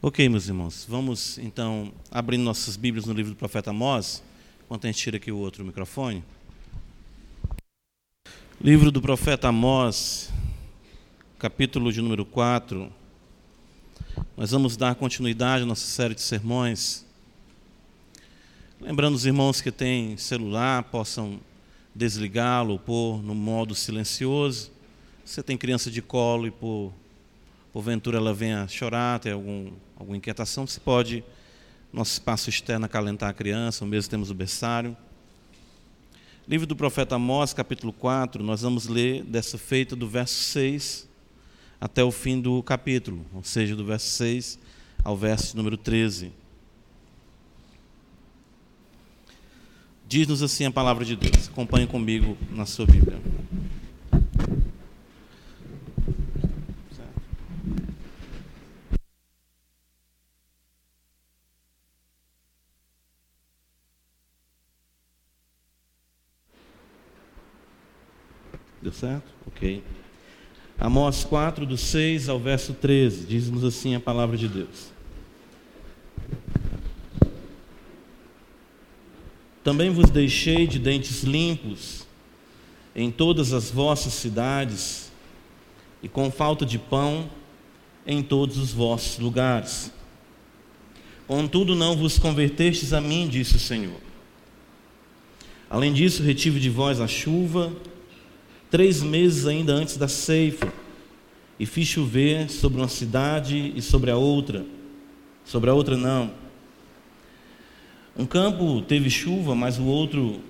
Ok, meus irmãos, vamos então abrir nossas Bíblias no livro do profeta Amós, enquanto a gente tira aqui o outro microfone. Livro do profeta Amós, capítulo de número 4. Nós vamos dar continuidade à nossa série de sermões. Lembrando os irmãos que têm celular, possam desligá-lo, pôr no modo silencioso. Você tem criança de colo e por porventura ela venha chorar, ter algum, alguma inquietação, você pode, nosso espaço externo, acalentar a criança, ou mesmo temos o berçário. Livro do profeta Amós, capítulo 4, nós vamos ler dessa feita do verso 6 até o fim do capítulo, ou seja, do verso 6 ao verso número 13. Diz-nos assim a palavra de Deus. Acompanhe comigo na sua Bíblia. Deu certo? Ok. Amós 4, do 6 ao verso 13, diz-nos assim a palavra de Deus. Também vos deixei de dentes limpos em todas as vossas cidades, e com falta de pão em todos os vossos lugares. Contudo, não vos convertestes a mim, disse o Senhor. Além disso, retive de vós a chuva três meses ainda antes da ceifa, e fiz chover sobre uma cidade e sobre a outra, sobre a outra não. Um campo teve chuva, mas o outro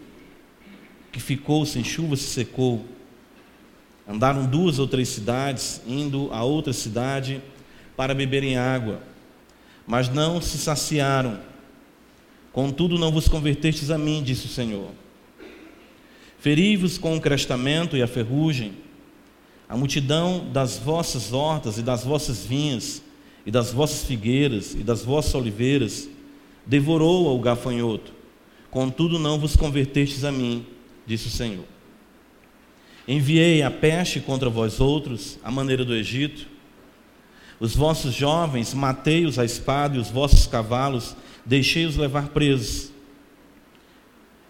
que ficou sem chuva se secou. Andaram duas ou três cidades, indo a outra cidade para beberem água, mas não se saciaram. Contudo, não vos convertestes a mim, disse o Senhor. Feri-vos com o crestamento e a ferrugem, a multidão das vossas hortas e das vossas vinhas, e das vossas figueiras e das vossas oliveiras, devorou o gafanhoto. Contudo, não vos convertestes a mim, disse o Senhor. Enviei a peste contra vós outros, à maneira do Egito. Os vossos jovens matei-os à espada, e os vossos cavalos deixei-os levar presos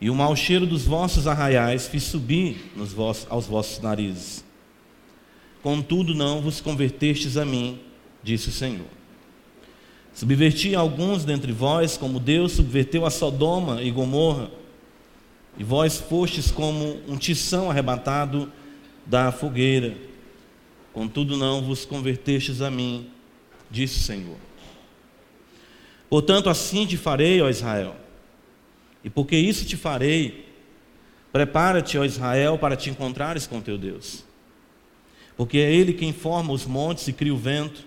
e o mau cheiro dos vossos arraiais fiz subir vossos, aos vossos narizes. Contudo, não vos convertestes a mim, disse o Senhor. Subverti alguns dentre vós, como Deus subverteu a Sodoma e Gomorra, e vós fostes como um tição arrebatado da fogueira. Contudo, não vos convertestes a mim, disse o Senhor. Portanto, assim te farei, ó Israel e porque isso te farei, prepara-te, ó Israel, para te encontrares com teu Deus. Porque é Ele quem forma os montes e cria o vento,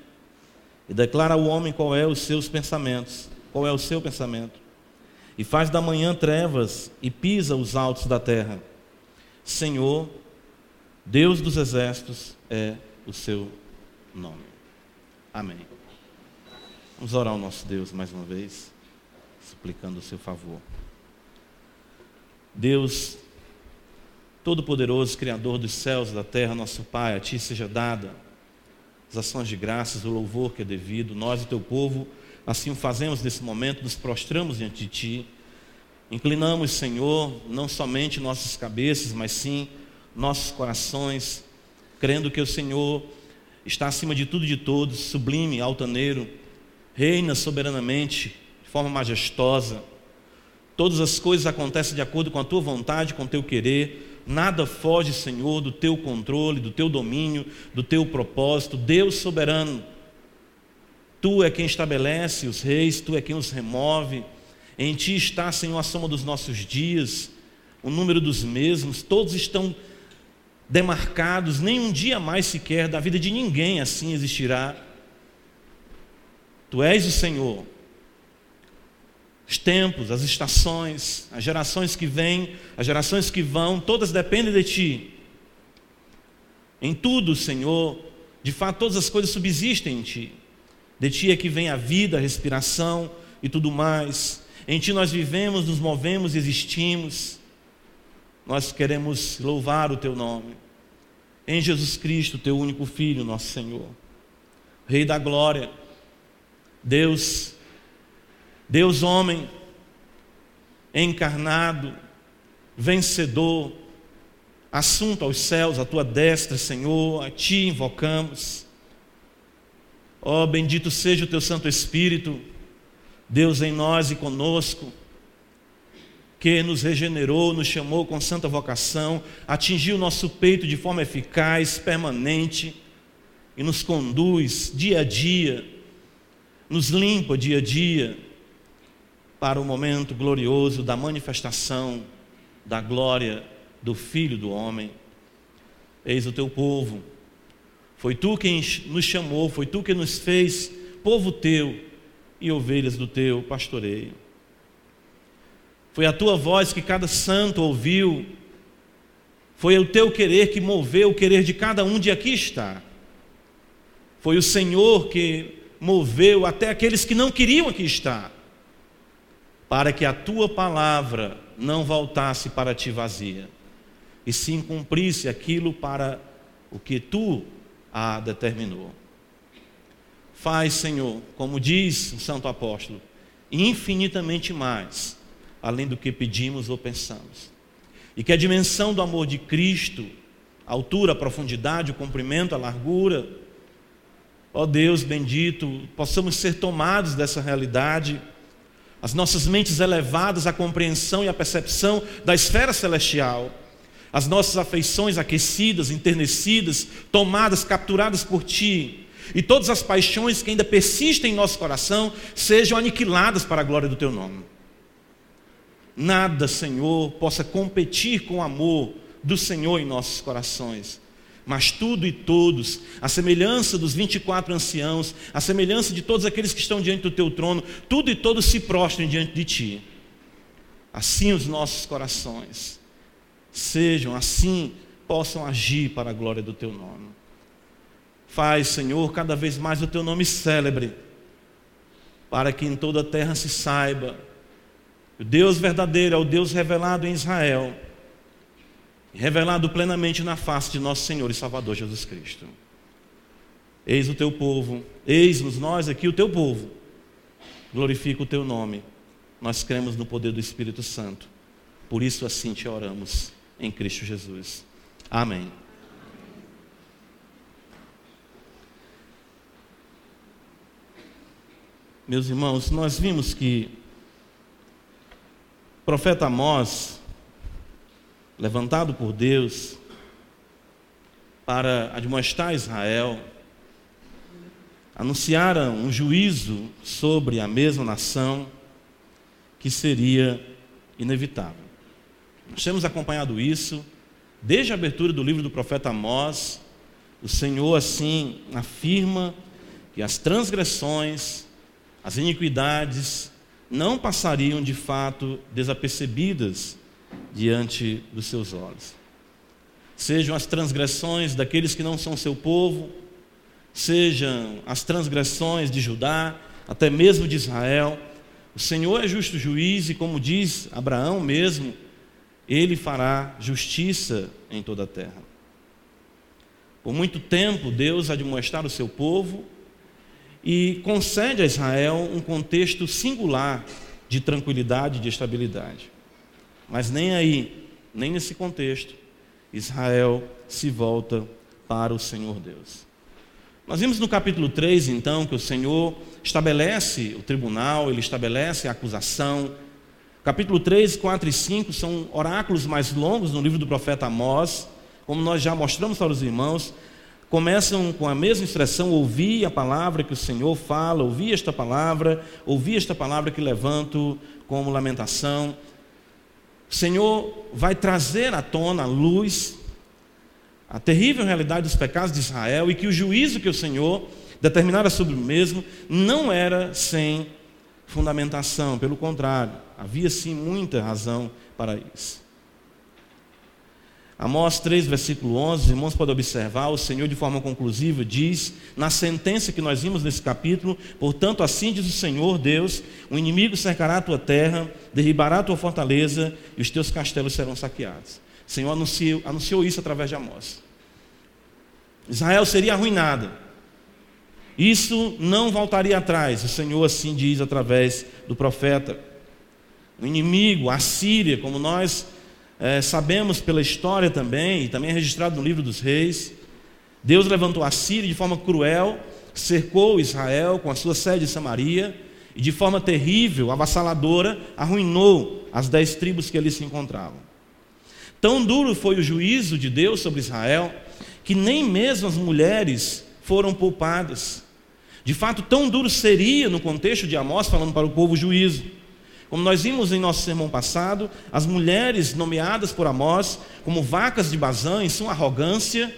e declara ao homem qual é os seus pensamentos, qual é o seu pensamento, e faz da manhã trevas e pisa os altos da terra. Senhor, Deus dos exércitos é o seu nome. Amém. Vamos orar ao nosso Deus mais uma vez, suplicando o seu favor. Deus, Todo-Poderoso, Criador dos céus e da terra, nosso Pai, a Ti seja dada as ações de graças, o louvor que é devido. Nós, o Teu povo, assim o fazemos nesse momento, nos prostramos diante de Ti. Inclinamos, Senhor, não somente nossas cabeças, mas sim nossos corações, crendo que o Senhor está acima de tudo e de todos, sublime, altaneiro, reina soberanamente, de forma majestosa Todas as coisas acontecem de acordo com a tua vontade, com o teu querer. Nada foge, Senhor, do teu controle, do teu domínio, do teu propósito. Deus soberano. Tu é quem estabelece os reis, tu é quem os remove. Em ti está, Senhor, a soma dos nossos dias, o número dos mesmos, todos estão demarcados, nem um dia mais sequer da vida de ninguém assim existirá. Tu és o Senhor, os tempos, as estações, as gerações que vêm, as gerações que vão, todas dependem de Ti. Em tudo, Senhor, de fato, todas as coisas subsistem em Ti. De Ti é que vem a vida, a respiração e tudo mais. Em Ti nós vivemos, nos movemos existimos. Nós queremos louvar o Teu nome. Em Jesus Cristo, Teu único Filho, nosso Senhor. Rei da glória Deus, Deus homem, encarnado, vencedor, assunto aos céus, a tua destra, Senhor, a ti invocamos. Ó, oh, bendito seja o teu Santo Espírito, Deus em nós e conosco, que nos regenerou, nos chamou com santa vocação, atingiu nosso peito de forma eficaz, permanente e nos conduz dia a dia, nos limpa dia a dia para o momento glorioso da manifestação da glória do Filho do Homem. Eis o teu povo. Foi tu quem nos chamou, foi tu quem nos fez povo teu e ovelhas do teu pastoreio. Foi a tua voz que cada santo ouviu. Foi o teu querer que moveu o querer de cada um de aqui estar. Foi o Senhor que moveu até aqueles que não queriam aqui estar, para que a tua palavra não voltasse para ti vazia e sim cumprisse aquilo para o que tu a determinou. Faz, Senhor, como diz o Santo Apóstolo, infinitamente mais, além do que pedimos ou pensamos. E que a dimensão do amor de Cristo, a altura, a profundidade, o comprimento, a largura, ó Deus bendito, possamos ser tomados dessa realidade, as nossas mentes elevadas à compreensão e à percepção da esfera celestial as nossas afeições aquecidas, enternecidas, tomadas, capturadas por Ti, e todas as paixões que ainda persistem em nosso coração sejam aniquiladas para a glória do Teu nome. Nada, Senhor, possa competir com o amor do Senhor em nossos corações. Mas tudo e todos, a semelhança dos 24 anciãos, a semelhança de todos aqueles que estão diante do teu trono, tudo e todos se prostrem diante de ti. Assim os nossos corações sejam assim, possam agir para a glória do teu nome. Faz, Senhor, cada vez mais o teu nome célebre, para que em toda a terra se saiba o Deus verdadeiro é o Deus revelado em Israel, revelado plenamente na face de nosso Senhor e Salvador Jesus Cristo. Eis o teu povo, eis-nos nós aqui, o teu povo. Glorifica o teu nome. Nós cremos no poder do Espírito Santo. Por isso assim te oramos em Cristo Jesus. Amém. Meus irmãos, nós vimos que o profeta Amós, levantado por Deus para admoestar Israel, anunciaram um juízo sobre a mesma nação que seria inevitável. Nós temos acompanhado isso desde a abertura do livro do profeta Amós. O Senhor assim afirma que as transgressões, as iniquidades não passariam de fato desapercebidas diante dos seus olhos. Sejam as transgressões daqueles que não são seu povo, sejam as transgressões de Judá, até mesmo de Israel, o Senhor é justo juiz e, como diz Abraão mesmo, ele fará justiça em toda a terra. Por muito tempo, Deus mostrar o seu povo e concede a Israel um contexto singular de tranquilidade e de estabilidade. Mas nem aí, nem nesse contexto, Israel se volta para o Senhor Deus. Nós vimos no capítulo 3, então, que o Senhor estabelece o tribunal, ele estabelece a acusação, Capítulo 3, 4 e 5 são oráculos mais longos no livro do profeta Amós, como nós já mostramos para os irmãos. Começam com a mesma expressão: ouvir a palavra que o Senhor fala, ouvir esta palavra, ouvir esta palavra que levanto como lamentação. O Senhor vai trazer à tona a luz a terrível realidade dos pecados de Israel e que o juízo que o Senhor determinara sobre o mesmo não era sem fundamentação, pelo contrário, havia sim muita razão para isso. Amós 3, versículo 11, os irmãos podem observar, o Senhor de forma conclusiva diz, na sentença que nós vimos nesse capítulo, portanto assim diz o Senhor Deus, o inimigo cercará a tua terra, derribará a tua fortaleza e os teus castelos serão saqueados. O Senhor anunciou, anunciou isso através de Amós. Israel seria arruinada, Isso não voltaria atrás, o Senhor assim diz através do profeta. O inimigo, a Síria, como nós é, sabemos pela história também, e também é registrado no livro dos reis, Deus levantou a Síria de forma cruel, cercou Israel com a sua sede em Samaria, e de forma terrível, avassaladora, arruinou as dez tribos que ali se encontravam. Tão duro foi o juízo de Deus sobre Israel, que nem mesmo as mulheres foram poupadas. De fato, tão duro seria, no contexto de Amós, falando para o povo juízo. Como nós vimos em nosso sermão passado, as mulheres nomeadas por Amós como vacas de Bazã, em sua arrogância,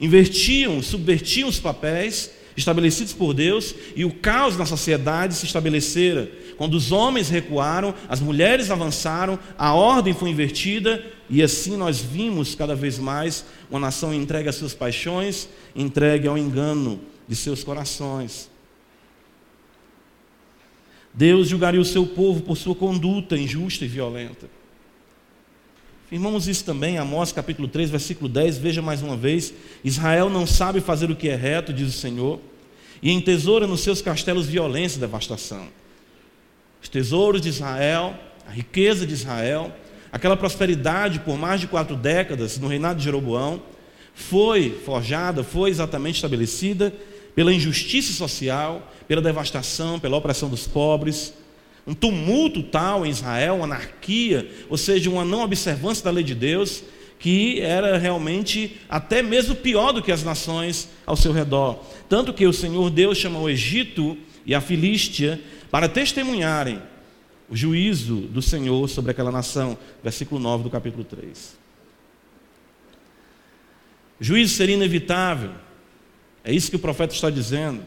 invertiam, subvertiam os papéis estabelecidos por Deus e o caos na sociedade se estabelecera. Quando os homens recuaram, as mulheres avançaram, a ordem foi invertida e assim nós vimos cada vez mais uma nação entregue às suas paixões, entregue ao engano de seus corações. Deus julgaria o seu povo por sua conduta injusta e violenta. Firmamos isso também, Amós capítulo 3, versículo 10, veja mais uma vez: Israel não sabe fazer o que é reto, diz o Senhor, e entesoura nos seus castelos violência e devastação. Os tesouros de Israel, a riqueza de Israel, aquela prosperidade por mais de quatro décadas no reinado de Jeroboão, foi forjada, foi exatamente estabelecida pela injustiça social, pela devastação, pela opressão dos pobres, um tumulto tal em Israel, uma anarquia, ou seja, uma não observância da lei de Deus, que era realmente até mesmo pior do que as nações ao seu redor. Tanto que o Senhor Deus chamou o Egito e a Filístia para testemunharem o juízo do Senhor sobre aquela nação. Versículo 9 do capítulo 3. O juízo seria inevitável. É isso que o profeta está dizendo.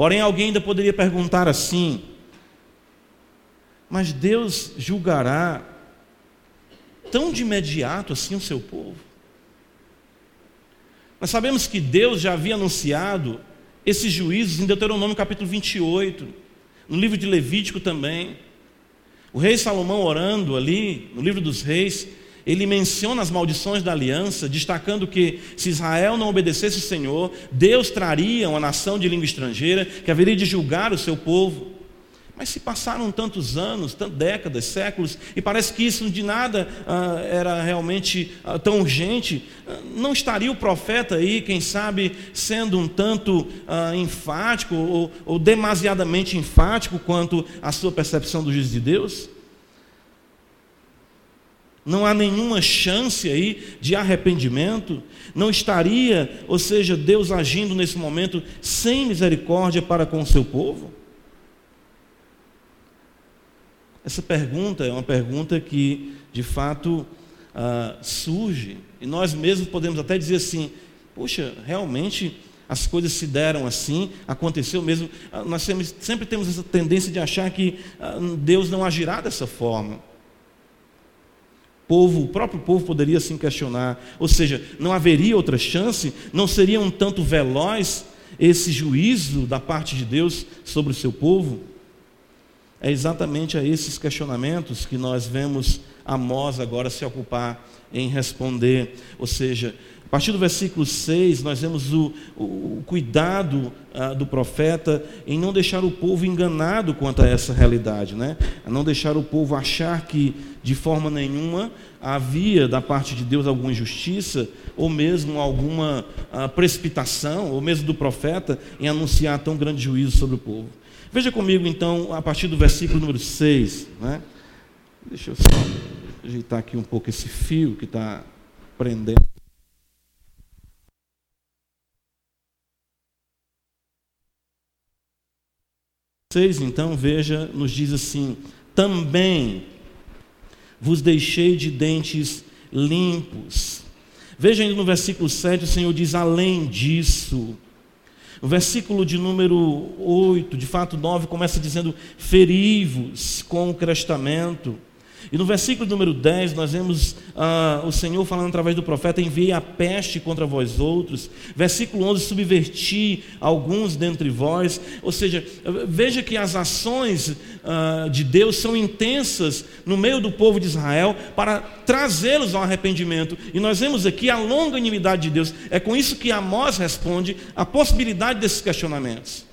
Porém, alguém ainda poderia perguntar assim: mas Deus julgará tão de imediato assim o seu povo? Nós sabemos que Deus já havia anunciado esses juízos em Deuteronômio capítulo 28, no livro de Levítico também. O rei Salomão orando ali, no livro dos reis, ele menciona as maldições da aliança, destacando que se Israel não obedecesse o Senhor, Deus traria uma nação de língua estrangeira que haveria de julgar o seu povo. Mas se passaram tantos anos, tantas décadas, séculos, e parece que isso de nada ah, era realmente ah, tão urgente, ah, não estaria o profeta aí, quem sabe, sendo um tanto ah, enfático ou, ou demasiadamente enfático quanto à sua percepção do juízo de Deus? Não há nenhuma chance aí de arrependimento, não estaria, ou seja, Deus agindo nesse momento sem misericórdia para com o seu povo? Essa pergunta é uma pergunta que, de fato, ah, surge, e nós mesmos podemos até dizer assim: puxa, realmente as coisas se deram assim, aconteceu mesmo. Ah, nós sempre, temos essa tendência de achar que ah, Deus não agirá dessa forma. O povo, o próprio povo poderia assim questionar, ou seja, não haveria outra chance, não seria um tanto veloz esse juízo da parte de Deus sobre o seu povo? É exatamente a esses questionamentos que nós vemos Amós agora se ocupar em responder. Ou seja, a partir do versículo 6, nós vemos o, o cuidado ah, do profeta em não deixar o povo enganado quanto a essa realidade, né? a não deixar o povo achar que de forma nenhuma havia da parte de Deus alguma injustiça, ou mesmo alguma ah, precipitação, ou mesmo do profeta em anunciar tão grande juízo sobre o povo. Veja comigo então, a partir do versículo número 6. Né? Deixa eu só ajeitar aqui um pouco esse fio que está prendendo. Seis, então, veja, nos diz assim: também vos deixei de dentes limpos. Veja ainda no versículo 7, o Senhor diz: além disso, o versículo de número 8, de fato 9, começa dizendo: feri-vos com o crestamento. E no versículo número 10, nós vemos ah, o Senhor falando através do profeta: enviei a peste contra vós outros. Versículo 11: subverti alguns dentre vós. Ou seja, veja que as ações ah, de Deus são intensas no meio do povo de Israel para trazê-los ao arrependimento. E nós vemos aqui a longanimidade de Deus. É com isso que Amós responde a possibilidade desses questionamentos.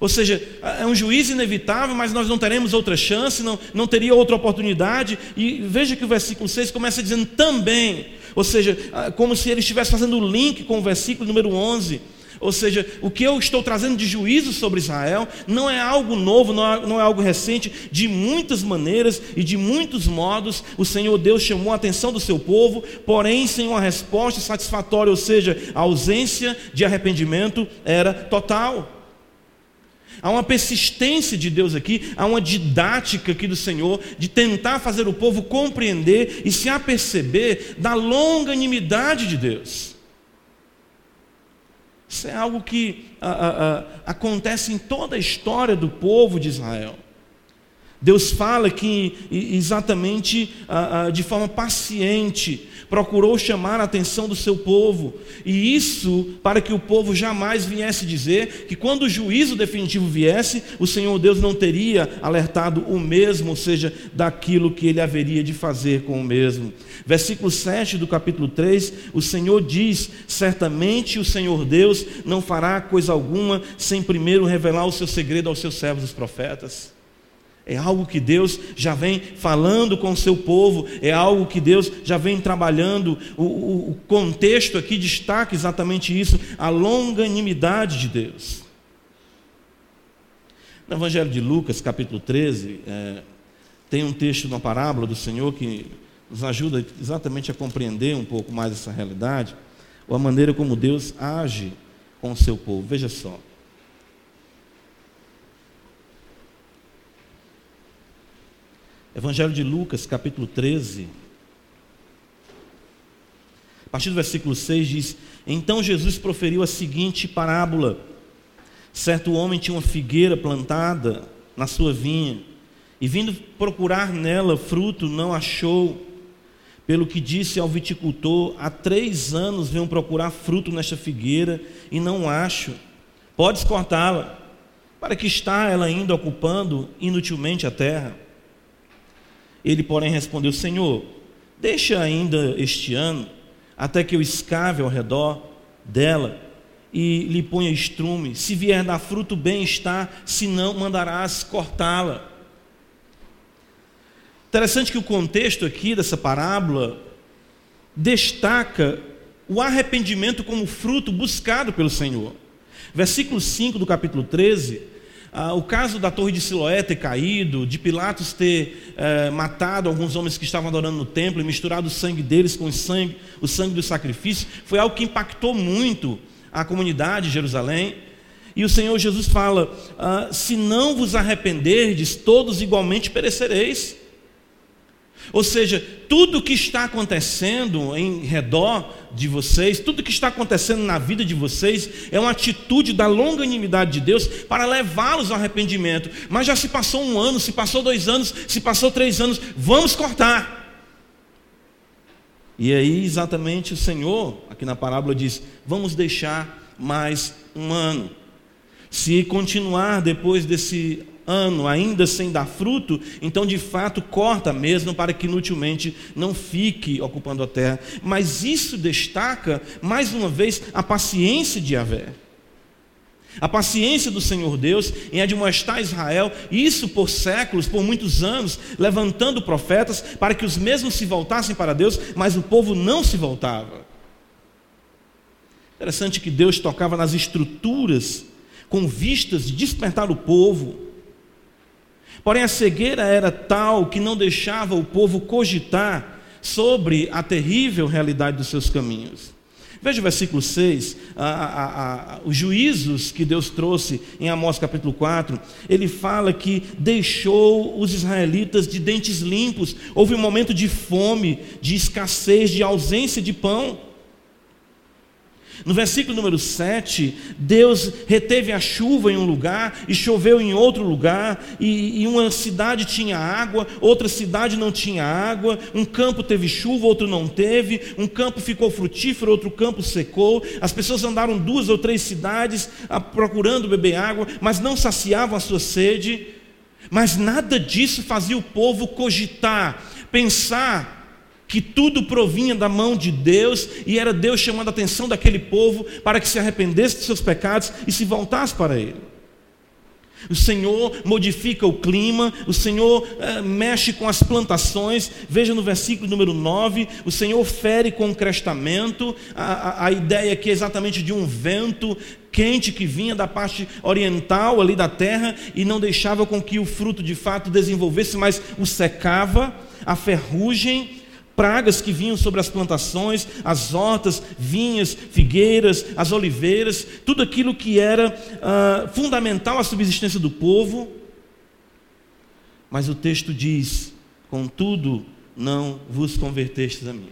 Ou seja, é um juízo inevitável, mas nós não teremos outra chance, não, não teria outra oportunidade. E veja que o versículo 6 começa dizendo também, ou seja, como se ele estivesse fazendo o link com o versículo número 11. Ou seja, o que eu estou trazendo de juízo sobre Israel não é algo novo, não é, não é, algo recente. De muitas maneiras e de muitos modos, o Senhor Deus chamou a atenção do seu povo, porém sem uma resposta satisfatória, ou seja, a ausência de arrependimento era total. Há uma persistência de Deus aqui, há uma didática aqui do Senhor de tentar fazer o povo compreender e se aperceber da longanimidade de Deus. Isso é algo que a, a, a, acontece em toda a história do povo de Israel. Deus fala que exatamente de forma paciente procurou chamar a atenção do seu povo, e isso para que o povo jamais viesse dizer que quando o juízo definitivo viesse, o Senhor Deus não teria alertado o mesmo, ou seja, daquilo que ele haveria de fazer com o mesmo. Versículo 7 do capítulo 3, o Senhor diz: Certamente o Senhor Deus não fará coisa alguma sem primeiro revelar o seu segredo aos seus servos os profetas. É algo que Deus já vem falando com o seu povo, é algo que Deus já vem trabalhando. O, o, o contexto aqui destaca exatamente isso, a longanimidade de Deus. No Evangelho de Lucas, capítulo 13, é, tem um texto na parábola do Senhor que nos ajuda exatamente a compreender um pouco mais essa realidade, ou a maneira como Deus age com o seu povo. Veja só. Evangelho de Lucas, capítulo 13. A partir do versículo 6 diz: Então Jesus proferiu a seguinte parábola: Certo homem tinha uma figueira plantada na sua vinha, e vindo procurar nela fruto, não achou. Pelo que disse ao viticultor: Há três anos venho procurar fruto nesta figueira e não acho. Podes cortá-la. Para que está ela ainda ocupando inutilmente a terra? Ele, porém, respondeu: Senhor, deixa ainda este ano, até que eu escave ao redor dela e lhe ponha estrume. Se vier dar fruto, bem está, se não, mandarás cortá-la. Interessante que o contexto aqui dessa parábola destaca o arrependimento como fruto buscado pelo Senhor. Versículo 5 do capítulo 13 ah, o caso da torre de Siloé ter caído, de Pilatos ter eh, matado alguns homens que estavam adorando no templo e misturado o sangue deles com o sangue, o sangue do sacrifício, foi algo que impactou muito a comunidade de Jerusalém. E o Senhor Jesus fala: ah, se não vos arrependerdes, todos igualmente perecereis. Ou seja, tudo que está acontecendo em redor de vocês, tudo que está acontecendo na vida de vocês, é uma atitude da longanimidade de Deus para levá-los ao arrependimento. Mas já se passou um ano, se passou dois anos, se passou três anos, vamos cortar. E aí, exatamente, o Senhor, aqui na parábola, diz: vamos deixar mais um ano. Se continuar depois desse ano ainda sem dar fruto, então de fato corta mesmo para que inutilmente não fique ocupando a terra. Mas isso destaca, mais uma vez, a paciência de Yahvé. A paciência do Senhor Deus em admoestar Israel, isso por séculos, por muitos anos, levantando profetas para que os mesmos se voltassem para Deus, mas o povo não se voltava. Interessante que Deus tocava nas estruturas com vistas de despertar o povo Porém, a cegueira era tal que não deixava o povo cogitar sobre a terrível realidade dos seus caminhos. Veja o versículo 6, a, a, a, os juízos que Deus trouxe em Amós capítulo 4, ele fala que deixou os israelitas de dentes limpos, houve um momento de fome, de escassez, de ausência de pão. No versículo número 7, Deus reteve a chuva em um lugar e choveu em outro lugar, e, e, uma cidade tinha água, outra cidade não tinha água, um campo teve chuva, outro não teve, um campo ficou frutífero, outro campo secou. As pessoas andaram duas ou três cidades a, procurando beber água, mas não saciavam a sua sede. Mas nada disso fazia o povo cogitar, pensar que tudo provinha da mão de Deus e era Deus chamando a atenção daquele povo para que se arrependesse de seus pecados e se voltasse para Ele. O Senhor modifica o clima, o Senhor é, mexe com as plantações. Veja no versículo número 9: o Senhor fere com o crestamento. A, a, a ideia aqui é exatamente de um vento quente que vinha da parte oriental ali da terra e não deixava com que o fruto de fato desenvolvesse, mas o secava. A ferrugem pragas que vinham sobre as plantações, as hortas, vinhas, figueiras, as oliveiras, tudo aquilo que era uh, fundamental à subsistência do povo. Mas o texto diz: contudo, não vos convertestes a mim.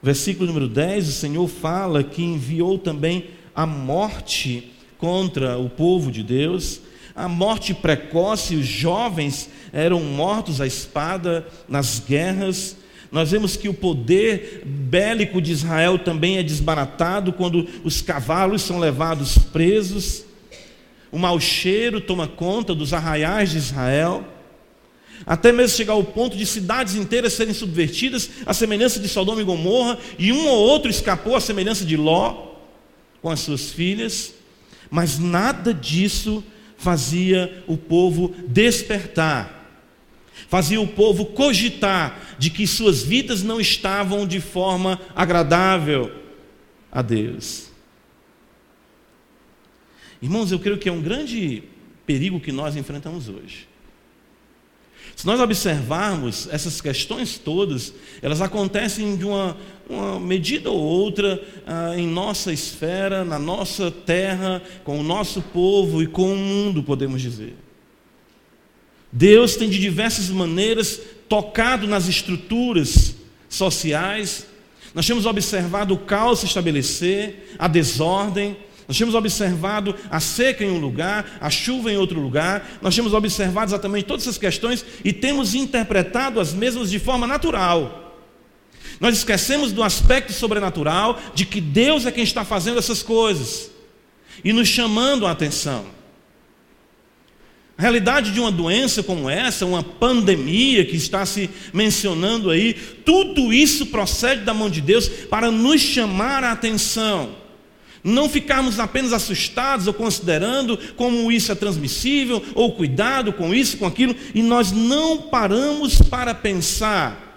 Versículo número 10, o Senhor fala que enviou também a morte contra o povo de Deus, a morte precoce, os jovens eram mortos à espada nas guerras. Nós vemos que o poder bélico de Israel também é desbaratado quando os cavalos são levados presos. O mau cheiro toma conta dos arraiais de Israel. Até mesmo chegar ao ponto de cidades inteiras serem subvertidas, à semelhança de Sodoma e Gomorra, e um ou outro escapou à semelhança de Ló, com as suas filhas, mas nada disso fazia o povo despertar fazia o povo cogitar de que suas vidas não estavam de forma agradável a Deus. Irmãos, eu creio que é um grande perigo que nós enfrentamos hoje. Se nós observarmos essas questões todas, elas acontecem de uma, uma medida ou outra ah, em nossa esfera, na nossa terra, com o nosso povo e com o mundo, podemos dizer. Deus tem de diversas maneiras tocado nas estruturas sociais. Nós temos observado o caos se estabelecer, a desordem, nós temos observado a seca em um lugar, a chuva em outro lugar, nós temos observado exatamente todas essas questões e temos interpretado as mesmas de forma natural. Nós esquecemos do aspecto sobrenatural de que Deus é quem está fazendo essas coisas e nos chamando a atenção. A realidade de uma doença como essa, uma pandemia que está se mencionando aí, tudo isso procede da mão de Deus para nos chamar a atenção. Não ficarmos apenas assustados ou considerando como isso é transmissível, ou cuidado com isso, com aquilo, e nós não paramos para pensar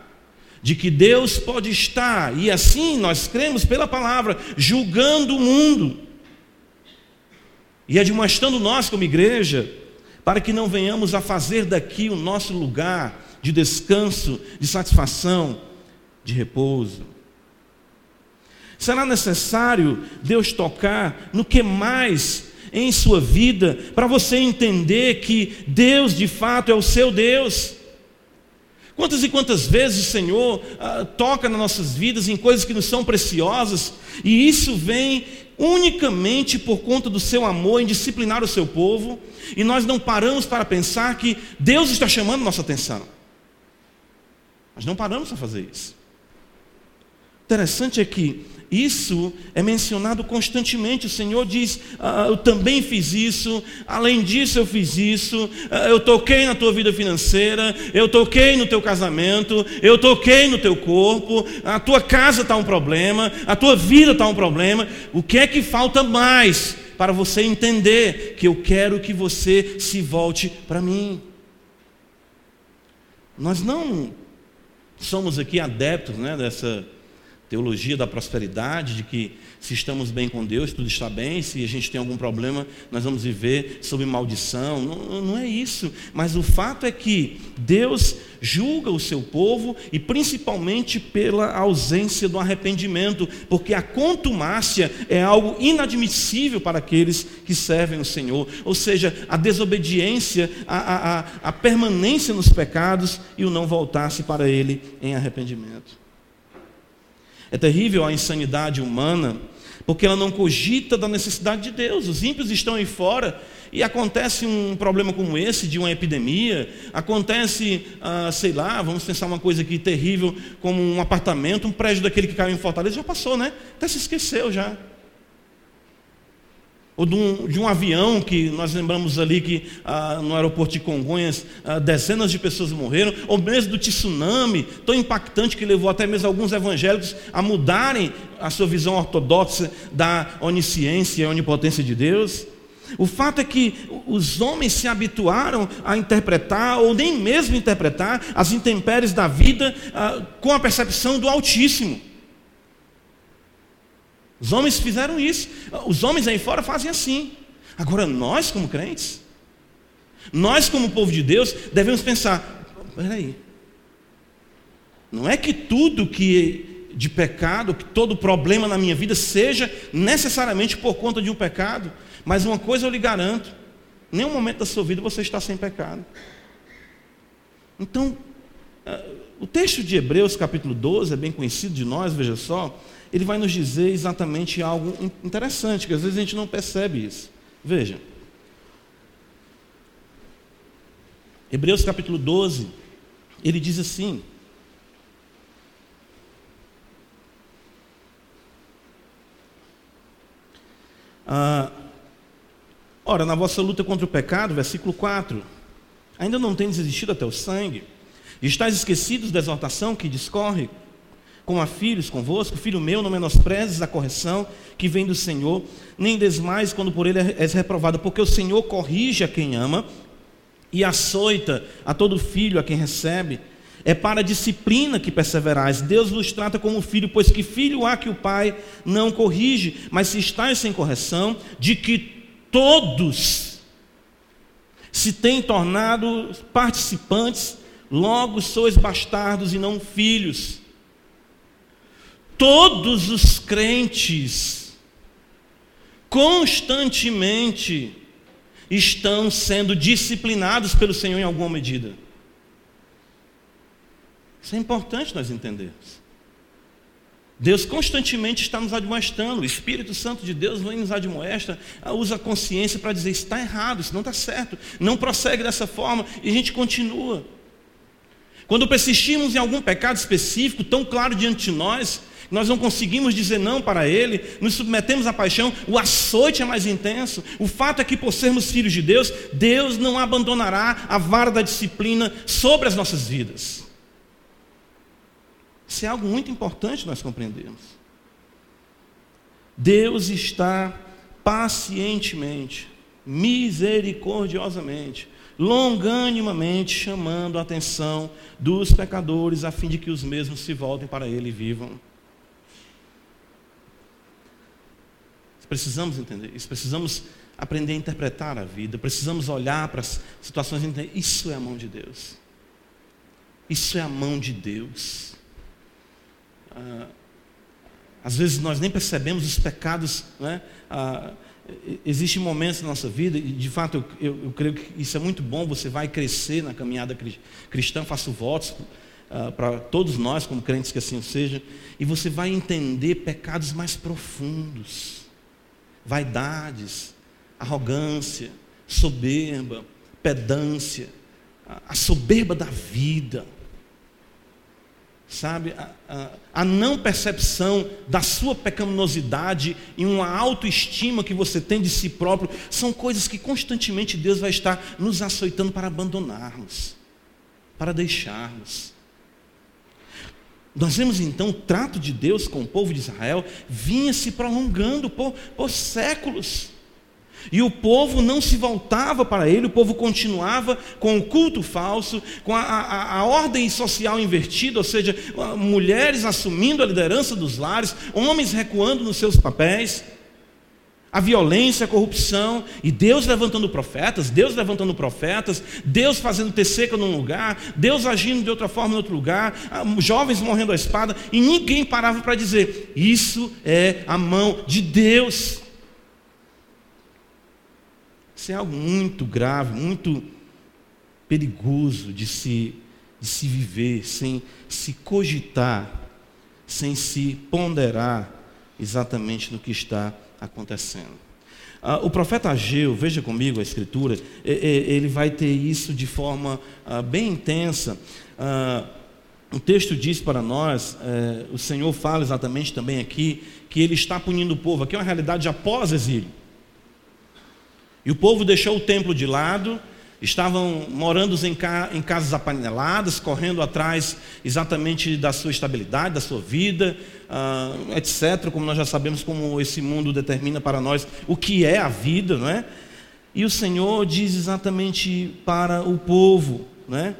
de que Deus pode estar, e assim nós cremos pela palavra, julgando o mundo. E admoestando nós como igreja, para que não venhamos a fazer daqui o nosso lugar de descanso, de satisfação, de repouso. Será necessário Deus tocar no que mais em sua vida para você entender que Deus de fato é o seu Deus. Quantas e quantas vezes o Senhor ah, toca nas nossas vidas em coisas que nos são preciosas, e isso vem unicamente por conta do seu amor em disciplinar o seu povo, e nós não paramos para pensar que Deus está chamando nossa atenção. Nós não paramos para fazer isso. Interessante é que isso é mencionado constantemente. O Senhor diz: ah, Eu também fiz isso, além disso, eu fiz isso. Ah, eu toquei na tua vida financeira, eu toquei no teu casamento, eu toquei no teu corpo. A tua casa está um problema, a tua vida está um problema. O que é que falta mais para você entender que eu quero que você se volte para mim? Nós não somos aqui adeptos né, dessa teologia da prosperidade, de que se estamos bem com Deus, tudo está bem, se a gente tem algum problema, nós vamos viver sob maldição. Não, não é isso. Mas o fato é que Deus julga o seu povo e principalmente pela ausência do arrependimento, porque a contumácia é algo inadmissível para aqueles que servem o Senhor, ou seja, a desobediência, a, a, a permanência nos pecados e o não voltar-se para Ele em arrependimento. É terrível a insanidade humana, porque ela não cogita da necessidade de Deus. Os ímpios estão aí fora e acontece um problema como esse, de uma epidemia, acontece, ah, sei lá, vamos pensar uma coisa aqui terrível, como um apartamento, um prédio daquele que caiu em Fortaleza, já passou, né? Até se esqueceu já ou de um, de um, avião que nós lembramos ali que ah, no aeroporto de Congonhas ah, dezenas de pessoas morreram, ou mesmo do tsunami, tão impactante que levou até mesmo alguns evangélicos a mudarem a sua visão ortodoxa da onisciência e onipotência de Deus. O fato é que os homens se habituaram a interpretar, ou nem mesmo interpretar, as intempéries da vida ah, com a percepção do Altíssimo. Os homens fizeram isso. Os homens aí fora fazem assim. Agora, nós, como crentes, nós, como povo de Deus, devemos pensar: peraí, não é que tudo que de pecado, que todo problema na minha vida seja necessariamente por conta de um pecado, mas uma coisa eu lhe garanto: nenhum momento da sua vida você está sem pecado. Então, eh, o texto de Hebreus, capítulo 12, é bem conhecido de nós, veja só ele vai nos dizer exatamente algo interessante, que às vezes a gente não percebe isso. Veja. Hebreus capítulo 12, ele diz assim: ah, Ora, na vossa luta contra o pecado, versículo 4, ainda não tendes existido até o sangue, estáis esquecidos da exortação que discorre como a filhos convosco, filho meu, não menosprezes a correção que vem do Senhor, nem desmais quando por ele és reprovado, porque o Senhor corrige a quem ama e açoita a todo filho a quem recebe. É para a disciplina que perseverais. Deus vos trata como filho, pois que filho há que o pai não corrige, mas se estáis sem correção, de que todos se têm tornado participantes, logo sois bastardos e não filhos todos os crentes constantemente estão sendo disciplinados pelo Senhor em alguma medida. Isso é importante nós entendermos. Deus constantemente está nos admoestando, o Espírito Santo de Deus vem nos admoesta, usa a consciência para dizer: está errado, isso não está certo, não prossegue dessa forma, e a gente continua. Quando persistimos em algum pecado específico, tão claro diante de nós, nós não conseguimos dizer não para Ele, nos submetemos à paixão, o açoite é mais intenso. O fato é que, por sermos filhos de Deus, Deus não abandonará a vara da disciplina sobre as nossas vidas. Isso é algo muito importante nós compreendermos. Deus está pacientemente, misericordiosamente, longanimamente chamando a atenção dos pecadores a fim de que os mesmos se voltem para Ele e vivam. Precisamos entender isso, precisamos aprender a interpretar a vida, precisamos olhar para as situações e entender: isso é a mão de Deus. Isso é a mão de Deus. Ah, às vezes nós nem percebemos os pecados, né? Ah, Existem momentos na nossa vida, e de fato eu, eu, eu, creio que isso é muito bom, você vai crescer na caminhada cristã, faço votos uh, para todos nós, como crentes que assim seja, e você vai entender pecados mais profundos vaidades, arrogância, soberba, pedância, a soberba da vida, sabe, a, a, a, não percepção da sua pecaminosidade e uma autoestima que você tem de si próprio, são coisas que constantemente Deus vai estar nos açoitando para abandonarmos, para deixarmos. Nós vemos então o trato de Deus com o povo de Israel vinha se prolongando por, por séculos. E o povo não se voltava para ele, o povo continuava com o culto falso, com a, a, a, ordem social invertida, ou seja, mulheres assumindo a liderança dos lares, homens recuando nos seus papéis a violência, a corrupção, e Deus levantando profetas, Deus levantando profetas, Deus fazendo ter seca num lugar, Deus agindo de outra forma em outro lugar, jovens morrendo à espada, e ninguém parava para dizer: Isso é a mão de Deus. Isso é algo muito grave, muito perigoso de se, de se viver sem se cogitar sem se ponderar exatamente no que está acontecendo. Ah, o profeta Ageu, veja comigo a escritura, ele vai ter isso de forma ah, bem intensa. Ah, o texto diz para nós, eh, o Senhor fala exatamente também aqui, que ele está punindo o povo. Aqui é uma realidade após exílio. E o povo deixou o templo de lado, estavam morando em, ca, em casas apaneladas, correndo atrás exatamente da sua estabilidade, da sua vida, uh, etc. Como nós já sabemos, como esse mundo determina para nós o que é a vida, não é? E o Senhor diz exatamente para o povo, não é?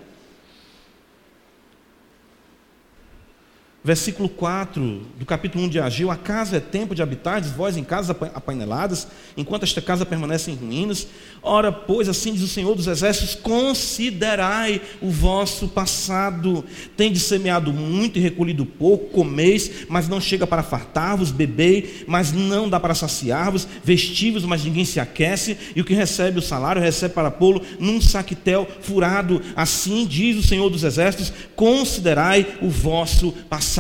Versículo 4 do capítulo 1 de Ageu: A casa é tempo de habitardes, vós em casas apaineladas, enquanto esta casa permanece em ruínas. Ora, pois, assim diz o Senhor dos Exércitos: considerai o vosso passado. Tendes semeado muito e recolhido pouco, comeis, mas não chega para fartar-vos, bebei, mas não dá para saciar-vos, vestivos, mas ninguém se aquece, e o que recebe o salário recebe para pô-lo num saquetel furado. Assim diz o Senhor dos Exércitos: considerai o vosso passado,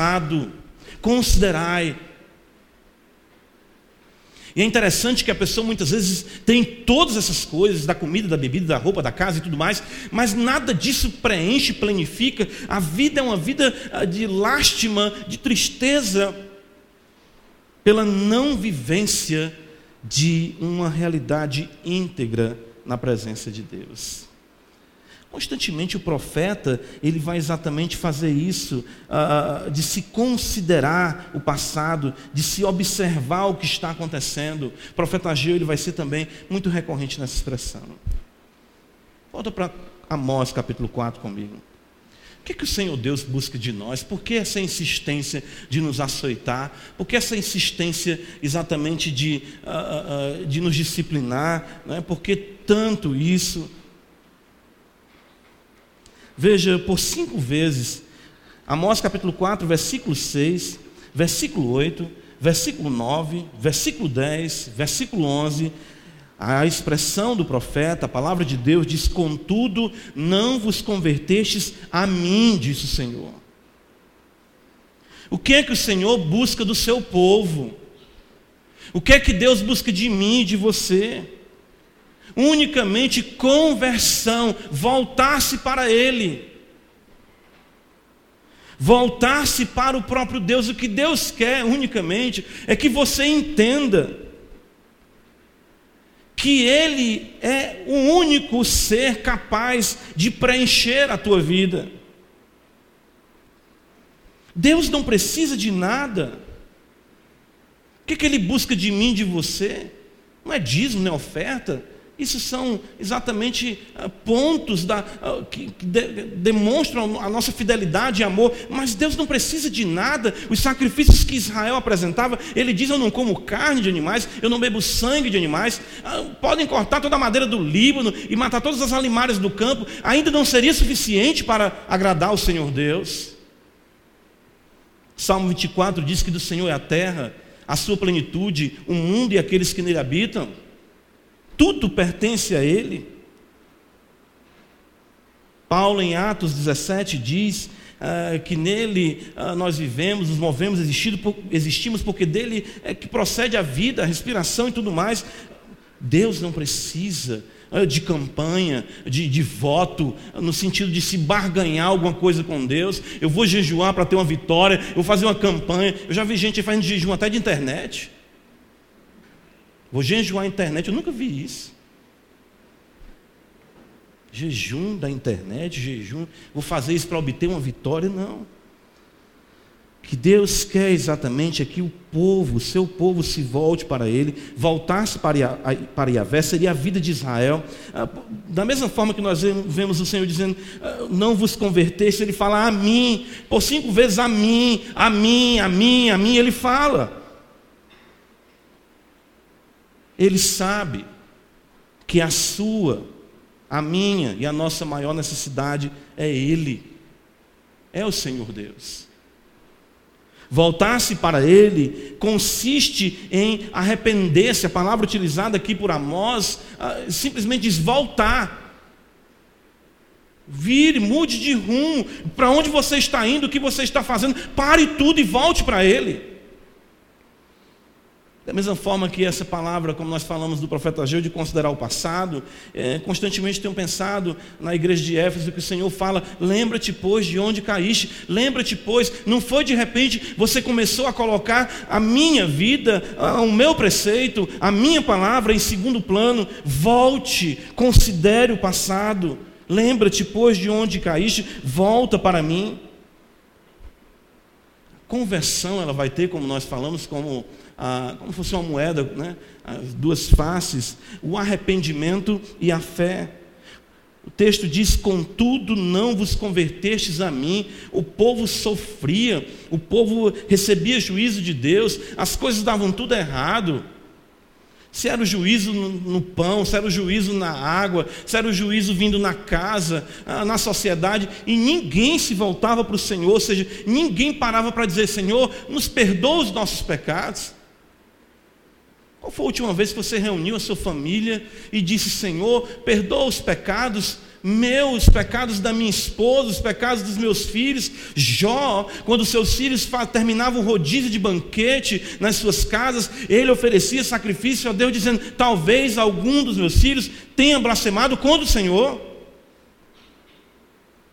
considerai e é interessante que a pessoa muitas vezes tem todas essas coisas, da comida, da bebida, da roupa, da casa e tudo mais, mas nada disso preenche, planifica. A vida é uma vida ah, de lástima, de tristeza, pela não vivência de uma realidade íntegra na presença de Deus. Constantemente o profeta, ele vai exatamente fazer isso, uh, de se considerar o passado, de se observar o que está acontecendo. O profeta Ageu, ele vai ser também muito recorrente nessa expressão. Volta para Amós capítulo 4 comigo. O que, que o Senhor Deus busca de nós? Por que essa insistência de nos açoitar? Por que essa insistência exatamente de, uh, uh, de nos disciplinar? Não é? Por que tanto isso? Veja, por cinco vezes, Amós capítulo 4, versículo 6, versículo 8, versículo 9, versículo 10, versículo 11, a expressão do profeta, a palavra de Deus diz: Contudo, não vos convertestes a mim, disse o Senhor. O que é que o Senhor busca do seu povo? O que é que Deus busca de mim e de você? Unicamente conversão, voltar-se para Ele, voltar-se para o próprio Deus. O que Deus quer unicamente é que você entenda que Ele é o único ser capaz de preencher a tua vida. Deus não precisa de nada. O que, que Ele busca de mim, de você? Não é dízimo, não é oferta. Isso são exatamente ah, pontos da, ah, que, demonstram a nossa fidelidade e amor, mas Deus não precisa de nada. Os sacrifícios que Israel apresentava, ele diz: Eu não como carne de animais, eu não bebo sangue de animais. Ah, podem cortar toda a madeira do Líbano e matar todas as alimárias do campo, ainda não seria suficiente para agradar o Senhor Deus. Salmo 24 diz que do Senhor é a terra, a sua plenitude, o mundo e aqueles que nele habitam tudo pertence a Ele. Paulo, em Atos 17, diz uh, que nele uh, nós vivemos, nos movemos, existimos, porque dele é que procede a vida, a respiração e tudo mais. Deus não precisa uh, de campanha, de, de voto, no sentido de se barganhar alguma coisa com Deus. Eu vou jejuar para ter uma vitória, eu vou fazer uma campanha. Eu já vi gente fazendo jejum até de internet. Vou jejuar a internet, eu nunca vi isso. Jejum da internet, jejum, vou fazer isso para obter uma vitória, não. Que Deus quer exatamente é que o povo, o seu povo se volte para Ele, voltar-se para, para Yahvé, seria a vida de Israel. Ah, da mesma forma que nós vemos o Senhor dizendo, ah, não vos converteste, Ele fala a mim, por cinco vezes a mim, a mim, a mim, a mim, Ele fala. Ele sabe que a sua, a minha e a nossa maior necessidade é Ele, é o Senhor Deus. Voltar-se para Ele consiste em arrepender-se. A palavra utilizada aqui por Amós ah, simplesmente diz voltar. Vire, mude de rumo. Para onde você está indo, o que você está fazendo, pare tudo e volte para Ele. Da mesma forma que essa palavra, como nós falamos do profeta Ageu, de considerar o passado, é, constantemente tenho pensado na igreja de Éfeso que o Senhor fala: lembra-te, pois, de onde caíste, lembra-te, pois, não foi de repente você começou a colocar a minha vida, o meu preceito, a minha palavra em segundo plano. Volte, considere o passado, lembra-te, pois, de onde caíste, volta para mim. Conversão ela vai ter, como nós falamos, como como fosse uma moeda, né? as duas faces, o arrependimento e a fé. O texto diz: Contudo, não vos convertestes a mim. O povo sofria, o povo recebia juízo de Deus, as coisas davam tudo errado. Se era o juízo no pão, se era o juízo na água, se era o juízo vindo na casa, na sociedade, e ninguém se voltava para o Senhor, ou seja, ninguém parava para dizer: Senhor, nos perdoa os nossos pecados. Qual foi a última vez que você reuniu a sua família e disse: Senhor, perdoa os pecados meus, os pecados da minha esposa, os pecados dos meus filhos? Jó, quando seus filhos terminavam o rodízio de banquete nas suas casas, ele oferecia sacrifício a Deus, dizendo: Talvez algum dos meus filhos tenha blasfemado contra o Senhor.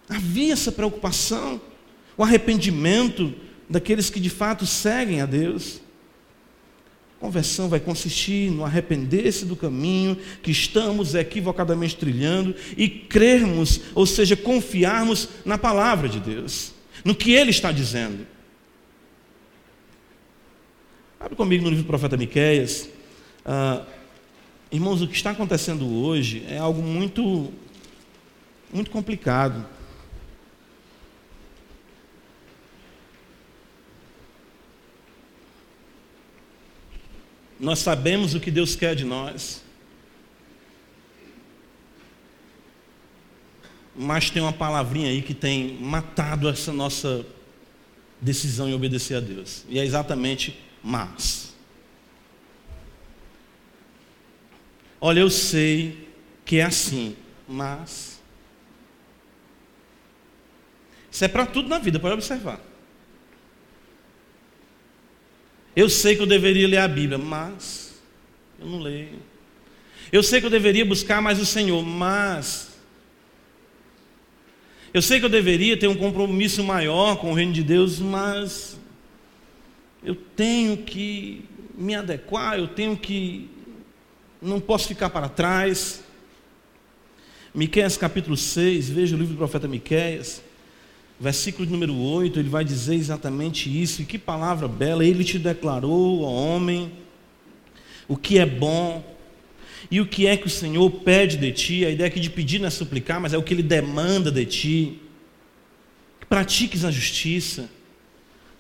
Havia essa preocupação, o arrependimento daqueles que de fato seguem a Deus. Conversão vai consistir no arrepender-se do caminho que estamos equivocadamente trilhando e crermos, ou seja, confiarmos na palavra de Deus, no que Ele está dizendo. Abre comigo no livro do profeta Miqueias. Ah, irmãos, o que está acontecendo hoje é algo muito, muito complicado. Nós sabemos o que Deus quer de nós. Mas tem uma palavrinha aí que tem matado essa nossa decisão em obedecer a Deus. E é exatamente mas. Olha, eu sei que é assim, mas. Isso é para tudo na vida, pode observar. Eu sei que eu deveria ler a Bíblia, mas eu não leio. Eu sei que eu deveria buscar mais o Senhor, mas eu sei que eu deveria ter um compromisso maior com o reino de Deus, mas eu tenho que me adequar, eu tenho que não posso ficar para trás. Miqueias capítulo 6, veja o livro do profeta Miqueias versículo número 8, ele vai dizer exatamente isso. E que palavra bela! Ele te declarou, ó homem, o que é bom e o que é que o Senhor pede de ti. A ideia aqui de pedir não é suplicar, mas é o que ele demanda de ti. Que pratiques a justiça,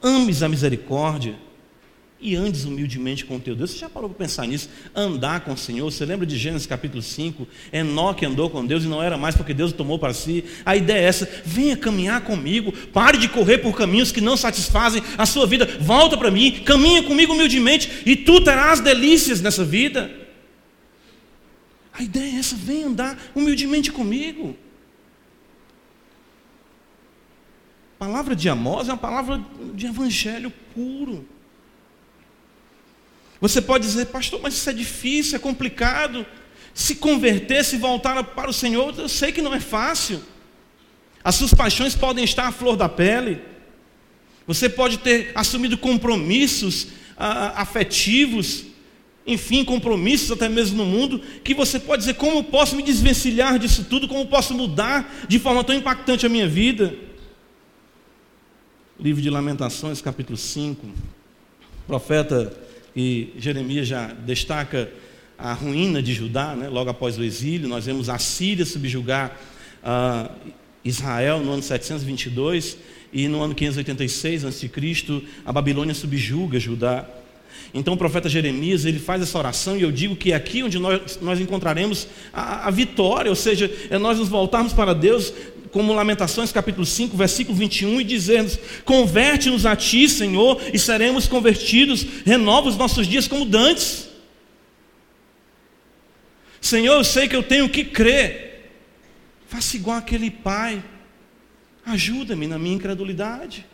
ames a misericórdia e andes humildemente com o teu Deus. Você já parou para pensar nisso? Andar com o Senhor. Você lembra de Gênesis capítulo 5? Enoque andou com Deus e não era mais porque Deus o tomou para si. A ideia é essa: venha caminhar comigo. Pare de correr por caminhos que não satisfazem a sua vida. Volta para mim, caminha comigo humildemente e tu terás delícias nessa vida. A ideia é essa: vem andar humildemente comigo. A palavra de Amós é uma palavra de evangelho puro. Você pode dizer, pastor, mas isso é difícil, é complicado. Se converter, se voltar para o Senhor, eu sei que não é fácil. As suas paixões podem estar à flor da pele. Você pode ter assumido compromissos ah, afetivos, enfim, compromissos até mesmo no mundo, que você pode dizer: como posso me desvencilhar disso tudo? Como posso mudar de forma tão impactante a minha vida? Livro de Lamentações, capítulo 5. O profeta e Jeremias já destaca a ruína de Judá, né? logo após o exílio. Nós vemos a Síria subjugar uh, Israel no ano 722 e no ano 586 a.C. a Babilônia subjuga Judá. Então o profeta Jeremias ele faz essa oração e eu digo que é aqui onde nós, nós encontraremos a, a vitória, ou seja, é nós nos voltarmos para Deus como Lamentações capítulo 5, versículo 21, e dizendo: Converte-nos a ti, Senhor, e seremos convertidos, renova os nossos dias como dantes. Senhor, eu sei que eu tenho que crer. Faça igual aquele pai. Ajuda-me na minha incredulidade.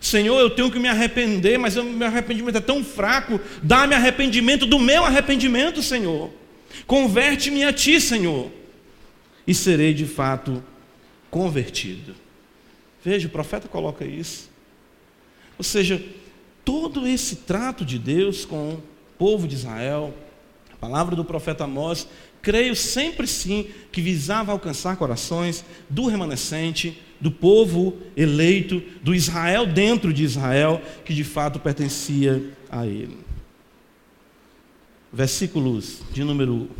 Senhor, eu tenho que me arrepender, mas o meu arrependimento é tão fraco. Dá-me arrependimento do meu arrependimento, Senhor. Converte-me a Ti, Senhor. E serei de fato convertido. Veja, o profeta coloca isso. Ou seja, todo esse trato de Deus com o povo de Israel, a palavra do profeta Amós, creio sempre sim que visava alcançar corações do remanescente, do povo eleito, do Israel dentro de Israel, que de fato pertencia a ele. Versículos de número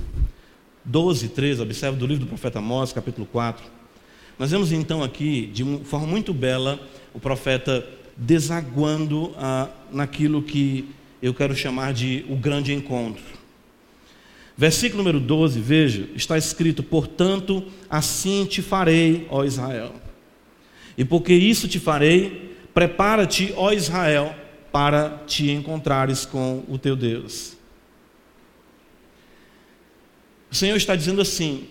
12 e 13, observe do livro do profeta Amós, capítulo 4. Nós vemos então aqui, de uma forma muito bela, o profeta desaguando ah, naquilo que eu quero chamar de o grande encontro. Versículo número 12, veja, está escrito: Portanto, assim te farei, ó Israel. E porque isso te farei, prepara-te, ó Israel, para te encontrares com o teu Deus. O Senhor está dizendo assim: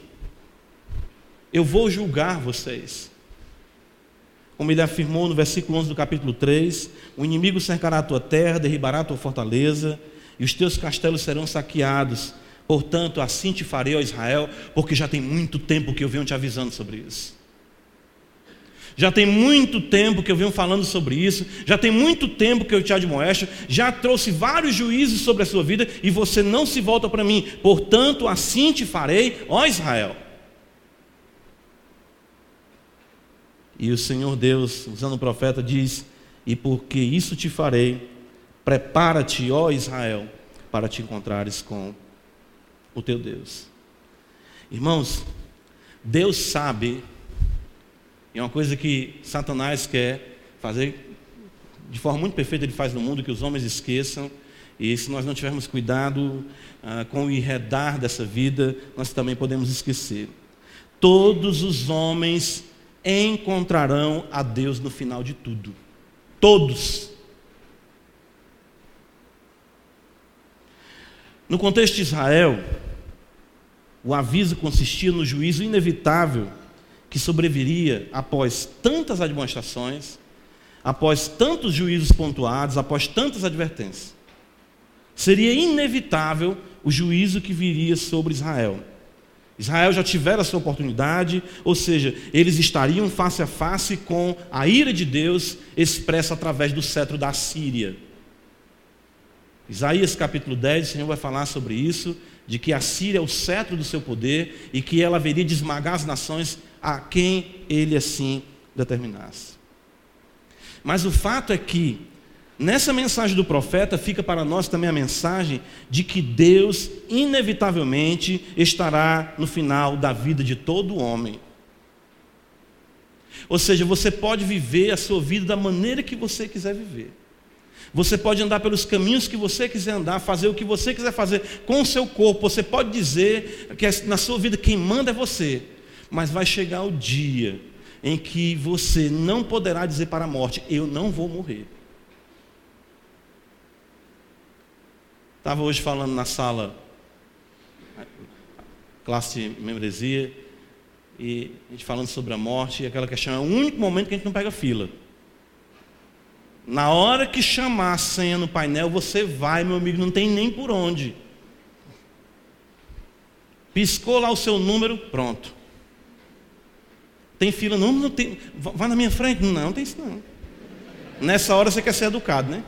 Eu vou julgar vocês. Como ele afirmou no versículo 11 do capítulo 3: O inimigo cercará a tua terra, derribará a tua fortaleza, e os teus castelos serão saqueados. Portanto, assim te farei, ó Israel, porque já tem muito tempo que eu venho te avisando sobre isso. Já tem muito tempo que eu venho falando sobre isso, já tem muito tempo que eu te admoesto, já trouxe vários juízos sobre a sua vida e você não se volta para mim. Portanto, assim te farei, ó Israel. E o Senhor Deus, usando o profeta, diz: E porque isso te farei, prepara-te, ó Israel, para te encontrares com o teu Deus. Irmãos, Deus sabe é uma coisa que Satanás quer fazer de forma muito perfeita, ele faz no mundo que os homens esqueçam. E se nós não tivermos cuidado ah, com o enredar dessa vida, nós também podemos esquecer. Todos os homens encontrarão a Deus no final de tudo. Todos. No contexto de Israel, o aviso consistia no juízo inevitável que sobreviria após tantas admoestações, após tantos juízos pontuados, após tantas advertências. Seria inevitável o juízo que viria sobre Israel. Israel já tivera sua oportunidade, ou seja, eles estariam face a face com a ira de Deus expressa através do cetro da Síria. Isaías capítulo 10, o Senhor vai falar sobre isso, de que a Síria é o cetro do seu poder e que ela haveria de esmagar as nações a quem ele assim determinasse. Mas o fato é que, nessa mensagem do profeta, fica para nós também a mensagem de que Deus, inevitavelmente, estará no final da vida de todo homem. Ou seja, você pode viver a sua vida da maneira que você quiser viver. Você pode andar pelos caminhos que você quiser andar, fazer o que você quiser fazer com o seu corpo. Você pode dizer que na sua vida quem manda é você. Mas vai chegar o dia em que você não poderá dizer para a morte: Eu não vou morrer. Estava hoje falando na sala, classe membresia, e a gente falando sobre a morte, e aquela questão é o único momento que a gente não pega fila. Na hora que chamar a senha no painel, você vai, meu amigo, não tem nem por onde. Piscou lá o seu número, pronto. Tem fila? Não, não tem. Vai na minha frente? Não, não tem isso não. Nessa hora você quer ser educado, né?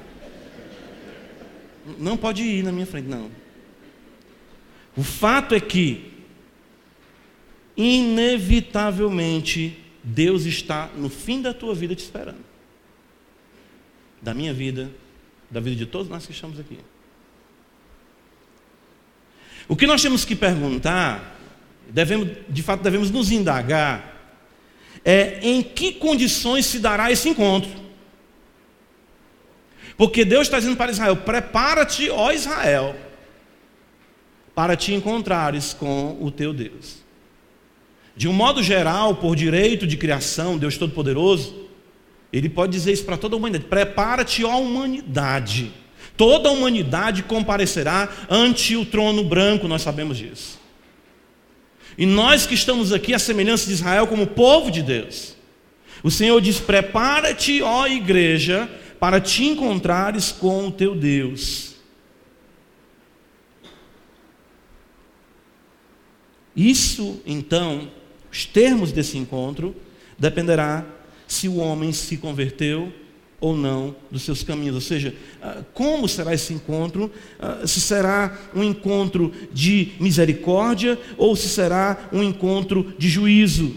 Não pode ir na minha frente, não. O fato é que, inevitavelmente, Deus está no fim da tua vida te esperando. Da minha vida, da vida de todos nós que estamos aqui. O que nós temos que perguntar, devemos, de fato devemos nos indagar, é em que condições se dará esse encontro. Porque Deus está dizendo para Israel: prepara-te, ó Israel, para te encontrares com o teu Deus. De um modo geral, por direito de criação, Deus Todo-Poderoso, Ele pode dizer isso para toda a humanidade: prepara-te, ó humanidade. Toda a humanidade comparecerá ante o trono branco, nós sabemos disso. E nós que estamos aqui, a semelhança de Israel, como povo de Deus, o Senhor diz: Prepara-te, ó igreja, para te encontrares com o teu Deus. Isso, então, os termos desse encontro, dependerá se o homem se converteu ou não dos seus caminhos. Ou seja, ah, como será esse encontro? Ah, se será um encontro de misericórdia ou se será um encontro de juízo?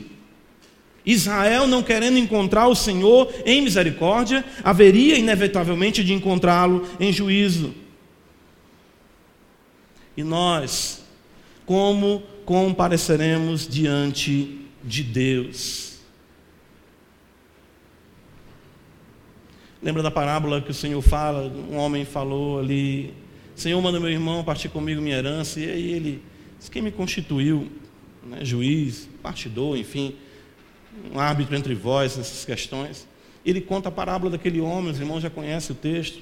Israel, não querendo encontrar o Senhor em misericórdia, haveria inevitavelmente de encontrá-lo em juízo. E nós, como compareceremos diante de Deus? Lembra da parábola que o Senhor fala? Um homem falou ali: Senhor, manda meu irmão partir comigo minha herança. E aí ele disse: Quem me constituiu? Né, juiz, partidor, enfim, um árbitro entre vós nessas questões. Ele conta a parábola daquele homem, os irmãos já conhecem o texto.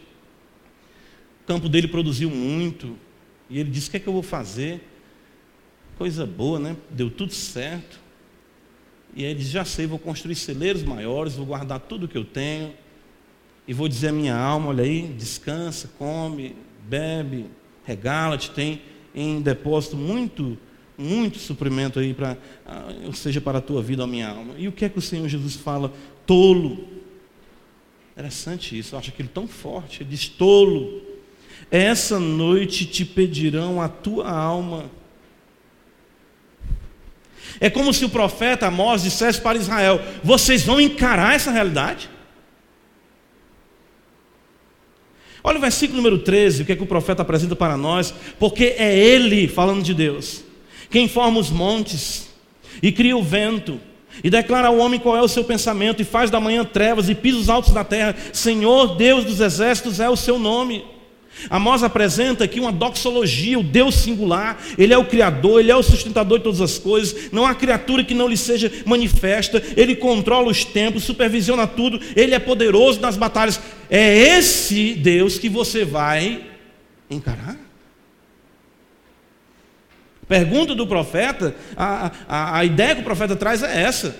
O campo dele produziu muito. E ele disse: O que é que eu vou fazer? Coisa boa, né? Deu tudo certo. E aí ele diz: Já sei, vou construir celeiros maiores, vou guardar tudo que eu tenho e vou dizer à minha alma: olha aí, descansa, come, bebe, regala-te, tem em depósito muito, muito suprimento aí, para, ah, ou seja, para a tua vida, a minha alma. E o que é que o Senhor Jesus fala? Tolo. Interessante isso, eu acho aquilo tão forte. Ele diz: tolo, essa noite te pedirão a tua alma. É como se o profeta Amós dissesse para Israel: vocês vão encarar essa realidade? Olha o versículo número 13, o que, é que o profeta apresenta para nós, porque é ele, falando de Deus, quem forma os montes e cria o vento, e declara ao homem qual é o seu pensamento, e faz da manhã trevas e pisa os altos da terra. Senhor Deus dos exércitos é o seu nome. Amós apresenta aqui uma doxologia, o Deus singular, Ele é o Criador, Ele é o sustentador de todas as coisas, não há criatura que não lhe seja manifesta, Ele controla os tempos, supervisiona tudo, Ele é poderoso nas batalhas. É esse Deus que você vai encarar? Pergunta do profeta, a, a, a ideia que o profeta traz é essa.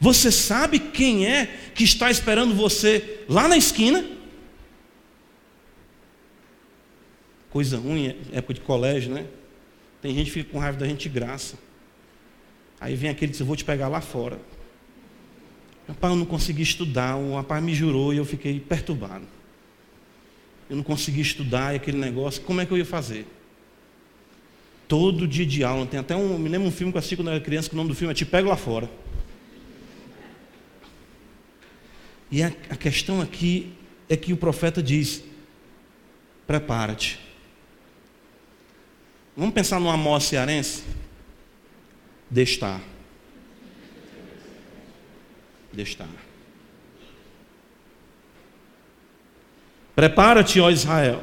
Você sabe quem é que está esperando você lá na esquina? Coisa ruim, época de colégio, né? Tem gente que fica com raiva da gente de graça. Aí vem aquele que diz, eu vou te pegar lá fora. Rapaz, eu não consegui estudar, o rapaz me jurou e eu fiquei perturbado. Eu não consegui estudar e aquele negócio, como é que eu ia fazer? Todo dia de aula, tem até um, me lembro um filme que eu assisti quando eu era criança, que o nome do filme é Te Pego Lá Fora. E a, a questão aqui é que o profeta diz: prepara-te. Vamos pensar no Amós cearense? Destar. Destar. Prepara-te, ó Israel,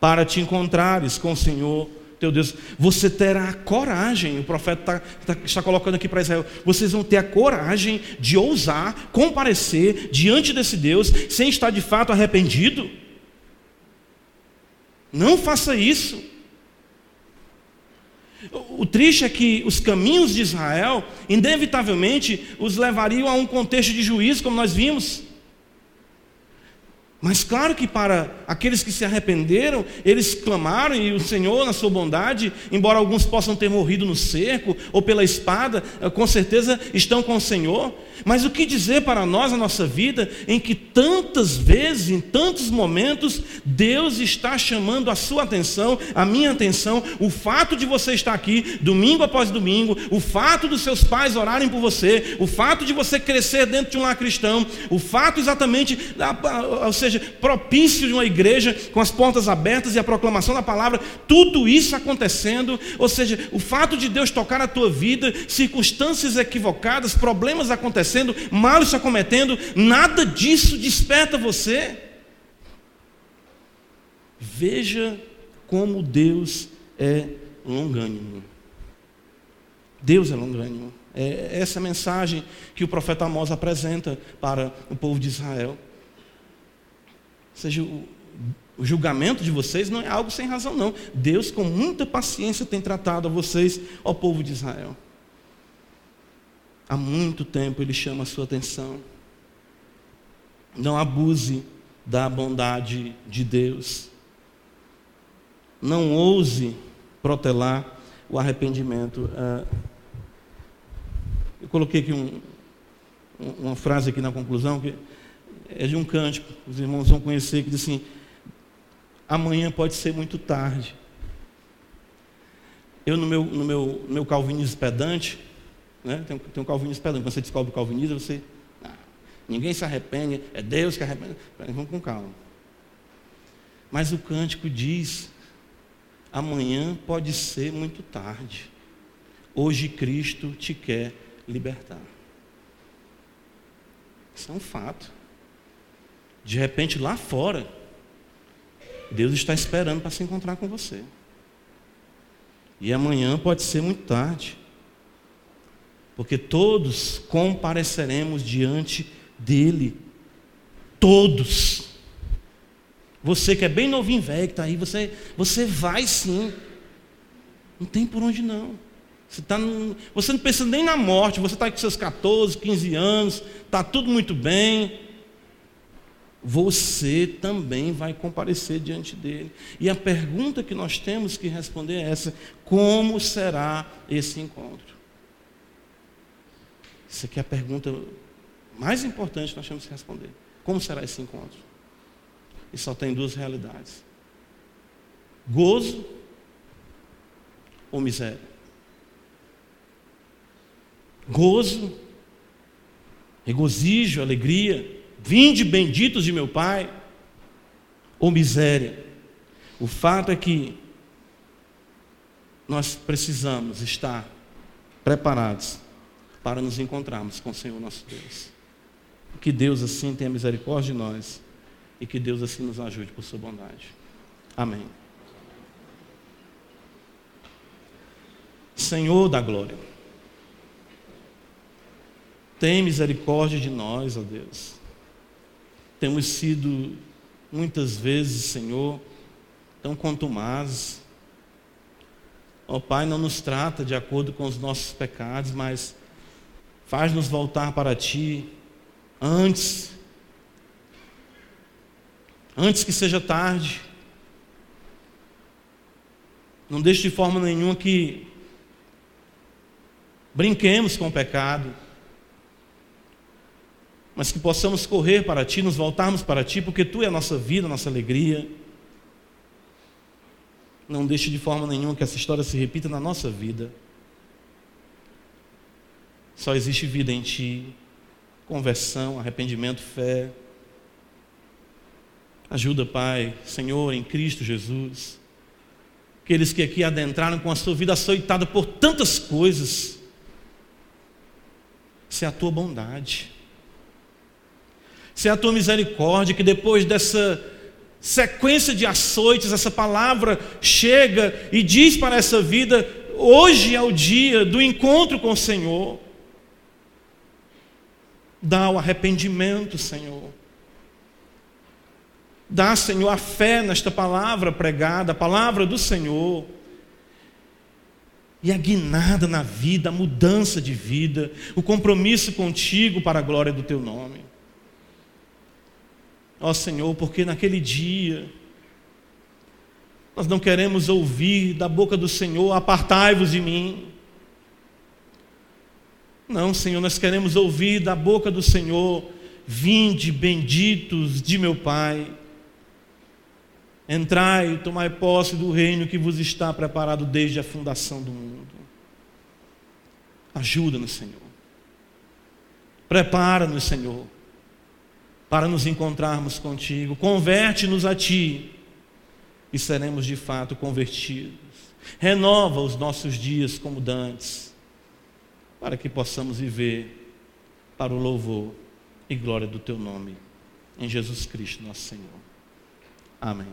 para te encontrares com o Senhor teu Deus. Você terá coragem, o profeta está, está, está colocando aqui para Israel, vocês vão ter a coragem de ousar comparecer diante desse Deus sem estar de fato arrependido. Não faça isso. O triste é que os caminhos de Israel, inevitavelmente, os levariam a um contexto de juízo, como nós vimos. Mas claro que para aqueles que se arrependeram, eles clamaram e o Senhor, na sua bondade, embora alguns possam ter morrido no cerco ou pela espada, eh, com certeza estão com o Senhor. Mas o que dizer para nós a nossa vida em que tantas vezes, em tantos momentos, Deus está chamando a sua atenção, a minha atenção, o fato de você estar aqui domingo após domingo, o fato dos seus pais orarem por você, o fato de você crescer dentro de um lar cristão, o fato exatamente, ou seja, propício de uma igreja com as portas abertas e a proclamação da palavra, tudo isso acontecendo, ou seja, o fato de Deus tocar a tua vida, circunstâncias equivocadas, problemas acontecendo, acontecendo, mal está cometendo, nada disso desperta você. Veja como Deus é longânimo. Deus é longânimo. É essa mensagem que o profeta Amós apresenta para o povo de Israel. Ou seja, O julgamento de vocês não é algo sem razão, não. Deus, com muita paciência, tem tratado a vocês, ao povo de Israel. Há muito tempo ele chama a sua atenção. Não abuse da bondade de Deus. Não ouse protelar o arrependimento. Ah, eu coloquei aqui um, uma frase aqui na conclusão que é de um cântico, os irmãos vão conhecer, que diz assim: amanhã pode ser muito tarde. Eu, no meu, no meu, no meu calvinismo pedante, né, tem, tem um calvinismo pedante, quando você descobre o calvinismo, você. Ah, ninguém se arrepende, é Deus que arrepende. Vamos com calma. Mas o cântico diz: amanhã pode ser muito tarde. Hoje Cristo te quer libertar. Isso é um fato. De repente, lá fora, Deus está esperando para se encontrar com você. E amanhã pode ser muito tarde. Porque todos compareceremos diante dele. Todos. Você que é bem novinho, velho, que está aí, você, você vai sim. Não tem por onde não. Você, tá você não pensa nem na morte, você está com seus 14, 15 anos, está tudo muito bem. Você também vai comparecer diante dele. E a pergunta que nós temos que responder é essa: como será esse encontro? Isso aqui é a pergunta mais importante que nós temos que responder. Como será esse encontro? E só tem duas realidades: gozo ou miséria gozo, regozijo, alegria, vinde benditos de meu Pai, ou miséria. O fato é que nós precisamos estar preparados para nos encontrarmos com o Senhor nosso Deus. Que Deus assim tenha misericórdia de nós e que Deus assim nos ajude por sua bondade. Amém. Senhor da glória. Tem misericórdia de nós, ó Deus. Temos sido muitas vezes, Senhor, tão contumazes. Ó Pai, não nos trata de acordo com os nossos pecados, mas faz-nos voltar para Ti antes, antes que seja tarde. Não deixe de forma nenhuma que brinquemos com o pecado mas que possamos correr para Ti, nos voltarmos para Ti, porque Tu é a nossa vida, a nossa alegria. Não deixe de forma nenhuma que essa história se repita na nossa vida. Só existe vida em Ti, conversão, arrependimento, fé. Ajuda, Pai, Senhor, em Cristo Jesus. Aqueles que aqui adentraram com a sua vida açoitada por tantas coisas. Isso é a tua bondade se é a tua misericórdia que depois dessa sequência de açoites, essa palavra chega e diz para essa vida: hoje é o dia do encontro com o Senhor. Dá o arrependimento, Senhor. Dá, Senhor, a fé nesta palavra pregada, a palavra do Senhor. E a guinada na vida, a mudança de vida, o compromisso contigo para a glória do teu nome. Ó Senhor, porque naquele dia nós não queremos ouvir da boca do Senhor, apartai-vos de mim. Não, Senhor, nós queremos ouvir da boca do Senhor, vinde benditos de meu Pai. Entrai e tomai posse do reino que vos está preparado desde a fundação do mundo. Ajuda-nos, Senhor. Prepara-nos, Senhor para nos encontrarmos contigo. Converte-nos a ti e seremos de fato convertidos. Renova os nossos dias como dantes, para que possamos viver para o louvor e glória do teu nome. Em Jesus Cristo, nosso Senhor. Amém.